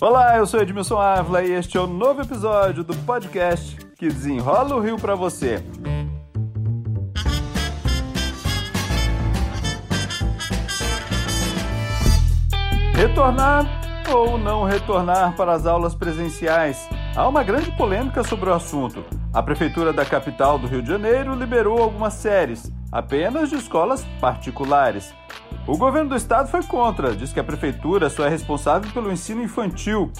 Olá, eu sou Edmilson Ávila e este é o novo episódio do podcast que desenrola o Rio para você. Retornar ou não retornar para as aulas presenciais? Há uma grande polêmica sobre o assunto. A Prefeitura da capital do Rio de Janeiro liberou algumas séries, apenas de escolas particulares. O governo do estado foi contra, diz que a prefeitura só é responsável pelo ensino infantil.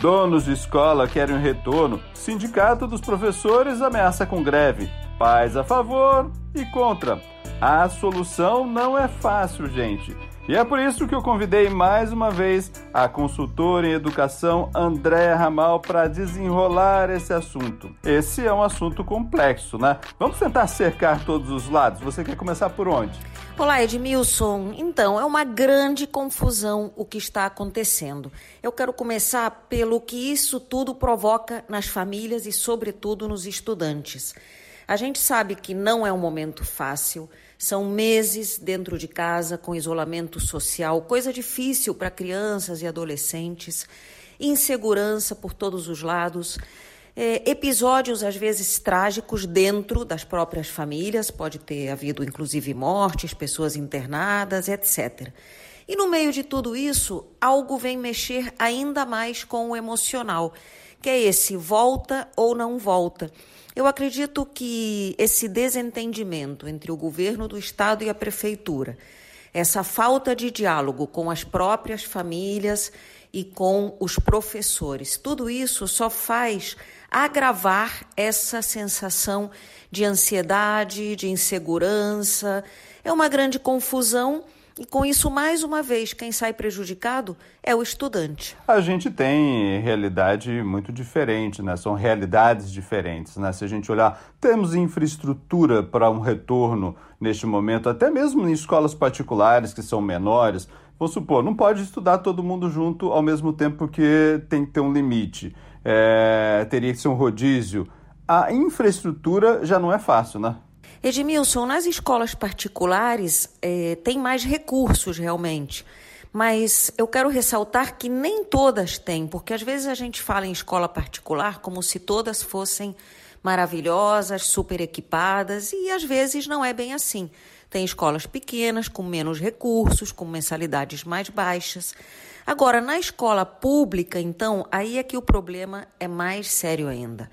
Donos de escola querem um retorno. Sindicato dos professores ameaça com greve. Pais a favor e contra. A solução não é fácil, gente. E é por isso que eu convidei mais uma vez a consultora em educação André Ramal para desenrolar esse assunto. Esse é um assunto complexo, né? Vamos tentar cercar todos os lados. Você quer começar por onde? Olá, Edmilson. Então, é uma grande confusão o que está acontecendo. Eu quero começar pelo que isso tudo provoca nas famílias e, sobretudo, nos estudantes. A gente sabe que não é um momento fácil. São meses dentro de casa com isolamento social, coisa difícil para crianças e adolescentes, insegurança por todos os lados, é, episódios às vezes trágicos dentro das próprias famílias, pode ter havido inclusive mortes, pessoas internadas, etc. E no meio de tudo isso, algo vem mexer ainda mais com o emocional, que é esse volta ou não volta. Eu acredito que esse desentendimento entre o governo do estado e a prefeitura, essa falta de diálogo com as próprias famílias e com os professores, tudo isso só faz agravar essa sensação de ansiedade, de insegurança. É uma grande confusão e com isso, mais uma vez, quem sai prejudicado é o estudante. A gente tem realidade muito diferente, né? São realidades diferentes, né? Se a gente olhar, temos infraestrutura para um retorno neste momento, até mesmo em escolas particulares que são menores. Vamos supor, não pode estudar todo mundo junto ao mesmo tempo porque tem que ter um limite. É, teria que ser um rodízio. A infraestrutura já não é fácil, né? Edmilson, nas escolas particulares é, tem mais recursos realmente, mas eu quero ressaltar que nem todas têm, porque às vezes a gente fala em escola particular como se todas fossem maravilhosas, super equipadas, e às vezes não é bem assim. Tem escolas pequenas, com menos recursos, com mensalidades mais baixas. Agora, na escola pública, então, aí é que o problema é mais sério ainda.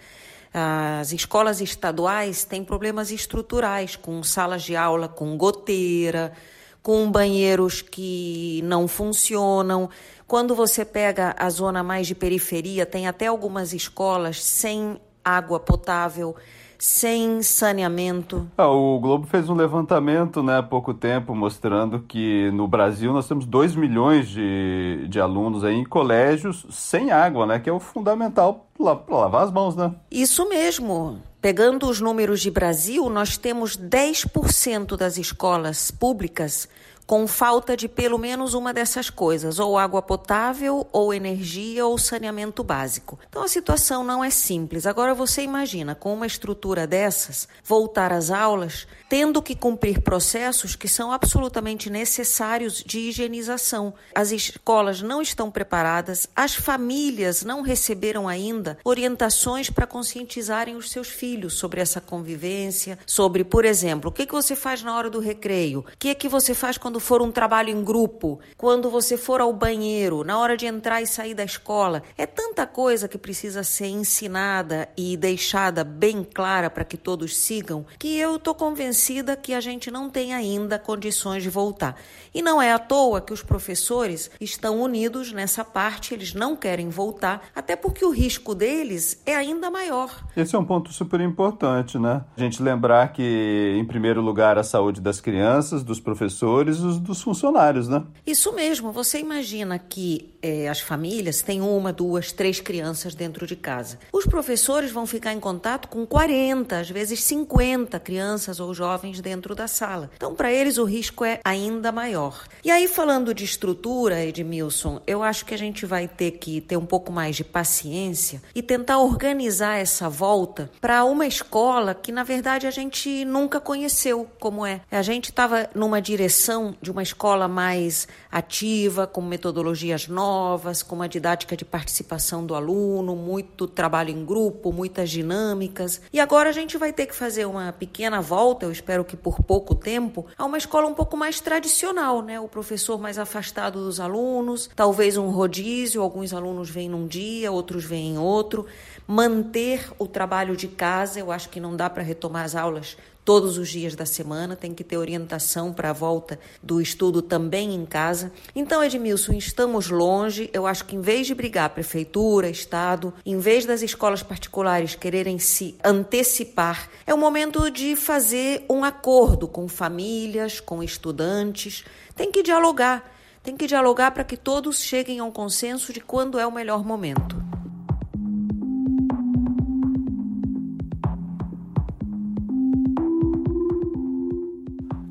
As escolas estaduais têm problemas estruturais, com salas de aula com goteira, com banheiros que não funcionam. Quando você pega a zona mais de periferia, tem até algumas escolas sem água potável sem saneamento. Ah, o Globo fez um levantamento né, há pouco tempo mostrando que no Brasil nós temos 2 milhões de, de alunos aí em colégios sem água, né? Que é o fundamental para lavar as mãos, né? Isso mesmo. Pegando os números de Brasil, nós temos 10% das escolas públicas com falta de pelo menos uma dessas coisas, ou água potável, ou energia, ou saneamento básico. Então a situação não é simples. Agora você imagina, com uma estrutura dessas, voltar às aulas tendo que cumprir processos que são absolutamente necessários de higienização. As escolas não estão preparadas, as famílias não receberam ainda orientações para conscientizarem os seus filhos sobre essa convivência, sobre, por exemplo, o que, que você faz na hora do recreio, o que é que você faz quando quando for um trabalho em grupo, quando você for ao banheiro, na hora de entrar e sair da escola. É tanta coisa que precisa ser ensinada e deixada bem clara para que todos sigam, que eu estou convencida que a gente não tem ainda condições de voltar. E não é à toa que os professores estão unidos nessa parte, eles não querem voltar, até porque o risco deles é ainda maior. Esse é um ponto super importante, né? A gente lembrar que, em primeiro lugar, a saúde das crianças, dos professores, dos, dos funcionários, né? Isso mesmo. Você imagina que é, as famílias têm uma, duas, três crianças dentro de casa. Os professores vão ficar em contato com 40, às vezes 50 crianças ou jovens dentro da sala. Então, para eles, o risco é ainda maior. E aí, falando de estrutura, Edmilson, eu acho que a gente vai ter que ter um pouco mais de paciência e tentar organizar essa volta para uma escola que, na verdade, a gente nunca conheceu como é. A gente estava numa direção de uma escola mais ativa, com metodologias novas, com uma didática de participação do aluno, muito trabalho em grupo, muitas dinâmicas. E agora a gente vai ter que fazer uma pequena volta, eu espero que por pouco tempo, a uma escola um pouco mais tradicional, né? O professor mais afastado dos alunos, talvez um rodízio, alguns alunos vêm num dia, outros vêm em outro. Manter o trabalho de casa, eu acho que não dá para retomar as aulas todos os dias da semana, tem que ter orientação para a volta do estudo também em casa. Então, Edmilson, estamos longe. Eu acho que em vez de brigar prefeitura, estado, em vez das escolas particulares quererem se antecipar, é o momento de fazer um acordo com famílias, com estudantes. Tem que dialogar. Tem que dialogar para que todos cheguem a um consenso de quando é o melhor momento.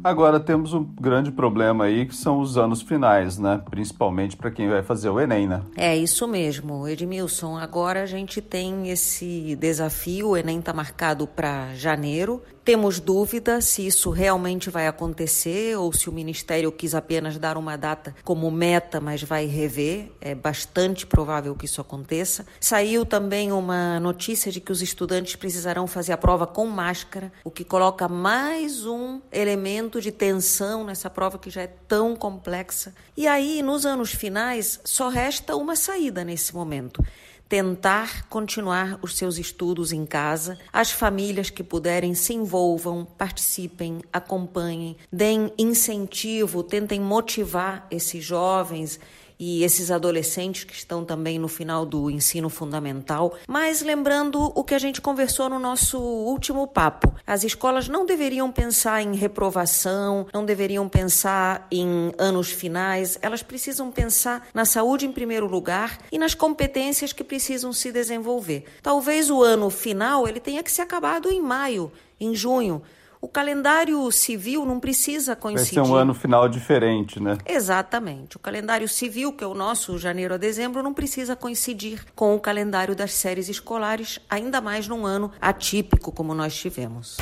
Agora temos um grande problema aí que são os anos finais, né? Principalmente para quem vai fazer o Enem, né? É isso mesmo, Edmilson. Agora a gente tem esse desafio. O Enem está marcado para janeiro temos dúvida se isso realmente vai acontecer ou se o Ministério quis apenas dar uma data como meta, mas vai rever. É bastante provável que isso aconteça. Saiu também uma notícia de que os estudantes precisarão fazer a prova com máscara, o que coloca mais um elemento de tensão nessa prova que já é tão complexa. E aí, nos anos finais, só resta uma saída nesse momento tentar continuar os seus estudos em casa. As famílias que puderem se envolvam, participem, acompanhem, deem incentivo, tentem motivar esses jovens e esses adolescentes que estão também no final do ensino fundamental. Mas lembrando o que a gente conversou no nosso último papo, as escolas não deveriam pensar em reprovação, não deveriam pensar em anos finais, elas precisam pensar na saúde em primeiro lugar e nas competências que precisam se desenvolver. Talvez o ano final ele tenha que ser acabado em maio, em junho, o calendário civil não precisa coincidir. Vai ser um ano final diferente, né? Exatamente. O calendário civil, que é o nosso janeiro a dezembro, não precisa coincidir com o calendário das séries escolares, ainda mais num ano atípico como nós tivemos.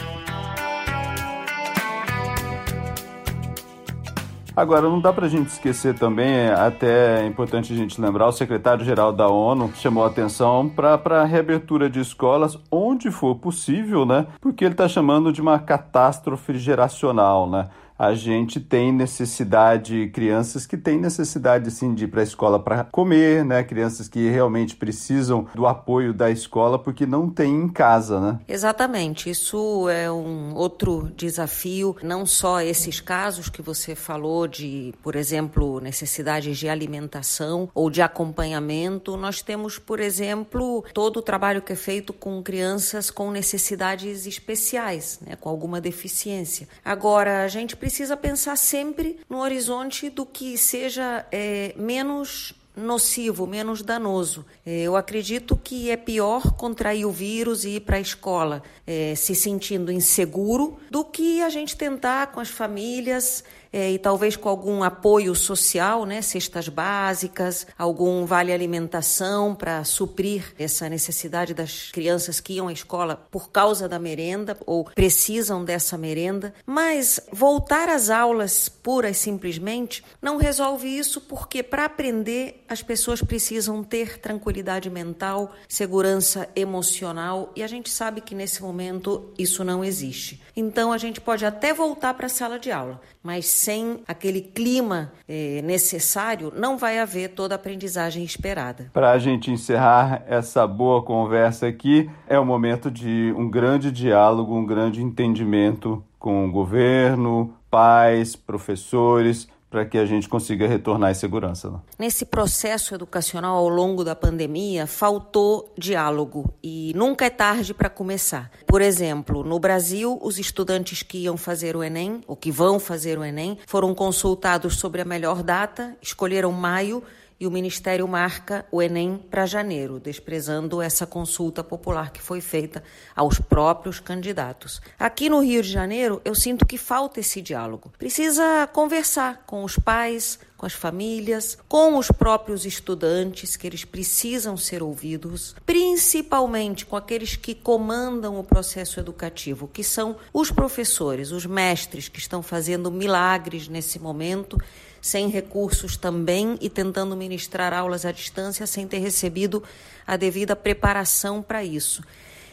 Agora, não dá para a gente esquecer também, é até é importante a gente lembrar, o secretário-geral da ONU chamou atenção para a reabertura de escolas onde for possível, né? Porque ele está chamando de uma catástrofe geracional, né? A gente tem necessidade, crianças que têm necessidade sim de ir para a escola para comer, né? Crianças que realmente precisam do apoio da escola porque não tem em casa, né? Exatamente. Isso é um outro desafio, não só esses casos que você falou de, por exemplo, necessidades de alimentação ou de acompanhamento, nós temos, por exemplo, todo o trabalho que é feito com crianças com necessidades especiais, né? Com alguma deficiência. Agora, a gente precisa pensar sempre no horizonte do que seja é, menos nocivo, menos danoso. É, eu acredito que é pior contrair o vírus e ir para a escola é, se sentindo inseguro do que a gente tentar com as famílias é, e talvez com algum apoio social, né, cestas básicas, algum vale alimentação para suprir essa necessidade das crianças que iam à escola por causa da merenda ou precisam dessa merenda. Mas voltar às aulas puras simplesmente não resolve isso porque para aprender as pessoas precisam ter tranquilidade mental, segurança emocional e a gente sabe que nesse momento isso não existe. Então a gente pode até voltar para a sala de aula, mas sem aquele clima eh, necessário, não vai haver toda a aprendizagem esperada. Para a gente encerrar essa boa conversa aqui, é o momento de um grande diálogo, um grande entendimento com o governo, pais, professores, para que a gente consiga retornar em segurança. Nesse processo educacional ao longo da pandemia, faltou diálogo e nunca é tarde para começar. Por exemplo, no Brasil, os estudantes que iam fazer o Enem, ou que vão fazer o Enem, foram consultados sobre a melhor data, escolheram maio e o Ministério marca o Enem para janeiro, desprezando essa consulta popular que foi feita aos próprios candidatos. Aqui no Rio de Janeiro, eu sinto que falta esse diálogo. Precisa conversar com os pais, com as famílias, com os próprios estudantes, que eles precisam ser ouvidos, principalmente com aqueles que comandam o processo educativo, que são os professores, os mestres que estão fazendo milagres nesse momento sem recursos também e tentando ministrar aulas à distância sem ter recebido a devida preparação para isso.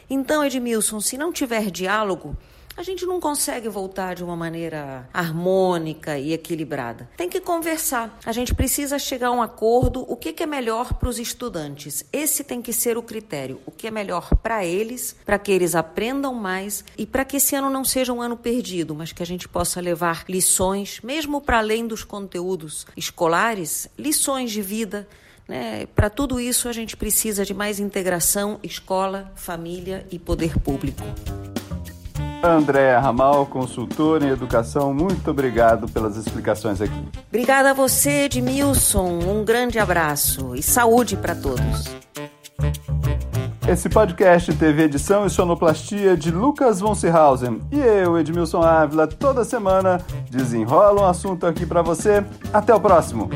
Então, Edmilson, se não tiver diálogo, a gente não consegue voltar de uma maneira harmônica e equilibrada. Tem que conversar. A gente precisa chegar a um acordo. O que é melhor para os estudantes? Esse tem que ser o critério. O que é melhor para eles, para que eles aprendam mais e para que esse ano não seja um ano perdido, mas que a gente possa levar lições, mesmo para além dos conteúdos escolares, lições de vida. Né? Para tudo isso, a gente precisa de mais integração, escola, família e poder público. Andréa Ramal, consultora em educação, muito obrigado pelas explicações aqui. Obrigada a você, Edmilson. Um grande abraço e saúde para todos. Esse podcast teve edição e sonoplastia de Lucas von Seehausen e eu, Edmilson Ávila, toda semana desenrola um assunto aqui para você. Até o próximo.